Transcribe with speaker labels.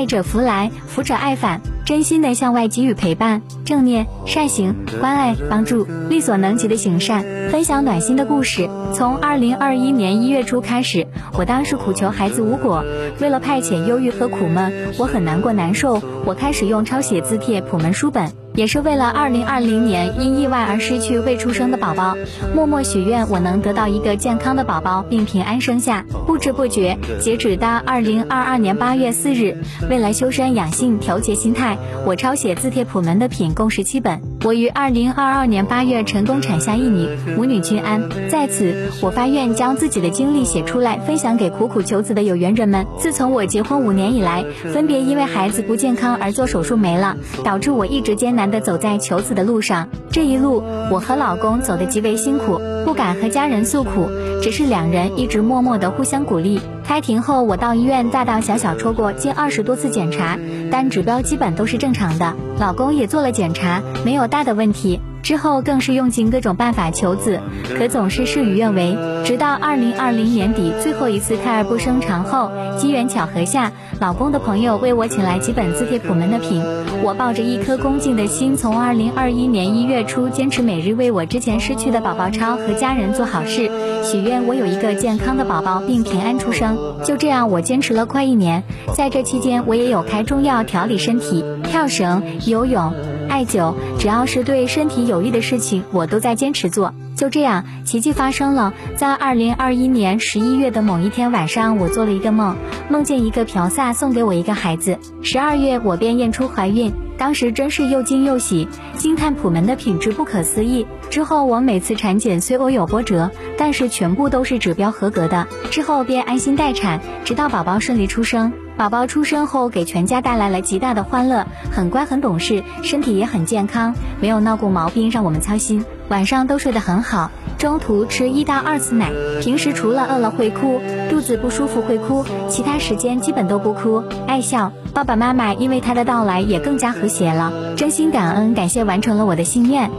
Speaker 1: 爱者福来，福者爱返。真心的向外给予陪伴、正念、善行、关爱、帮助，力所能及的行善，分享暖心的故事。从二零二一年一月初开始，我当时苦求孩子无果，为了派遣忧郁和苦闷，我很难过难受。我开始用抄写字帖普门书本，也是为了二零二零年因意外而失去未出生的宝宝，默默许愿我能得到一个健康的宝宝并平安生下。不知不觉，截止到二零二二年八月四日，为了修身养性、调节心态。我抄写字帖普门的品共十七本。我于二零二二年八月成功产下一女，母女均安。在此，我发愿将自己的经历写出来，分享给苦苦求子的有缘人们。自从我结婚五年以来，分别因为孩子不健康而做手术没了，导致我一直艰难难的走在求子的路上。这一路，我和老公走得极为辛苦，不敢和家人诉苦，只是两人一直默默的互相鼓励。开庭后，我到医院大大小小抽过近二十多次检查，但指标基本都是正常的。老公也做了检查，没有大的问题。之后更是用尽各种办法求子，可总是事与愿违。直到二零二零年底最后一次胎儿不生产后，机缘巧合下，老公的朋友为我请来几本字帖普门的品。我抱着一颗恭敬的心，从二零二一年一月初坚持每日为我之前失去的宝宝抄和家人做好事，许愿我有一个健康的宝宝并平安出生。就这样，我坚持了快一年。在这期间，我也有开中药调理身体，跳绳、游泳。艾灸，只要是对身体有益的事情，我都在坚持做。就这样，奇迹发生了。在二零二一年十一月的某一天晚上，我做了一个梦，梦见一个嫖萨送给我一个孩子。十二月，我便验出怀孕，当时真是又惊又喜，惊叹普门的品质不可思议。之后，我每次产检虽偶有波折，但是全部都是指标合格的。之后便安心待产，直到宝宝顺利出生。宝宝出生后，给全家带来了极大的欢乐，很乖很懂事，身体也很健康，没有闹过毛病让我们操心。晚上都睡得很好，中途吃一到二次奶，平时除了饿了会哭，肚子不舒服会哭，其他时间基本都不哭，爱笑。爸爸妈妈因为他的到来也更加和谐了，真心感恩，感谢完成了我的心愿。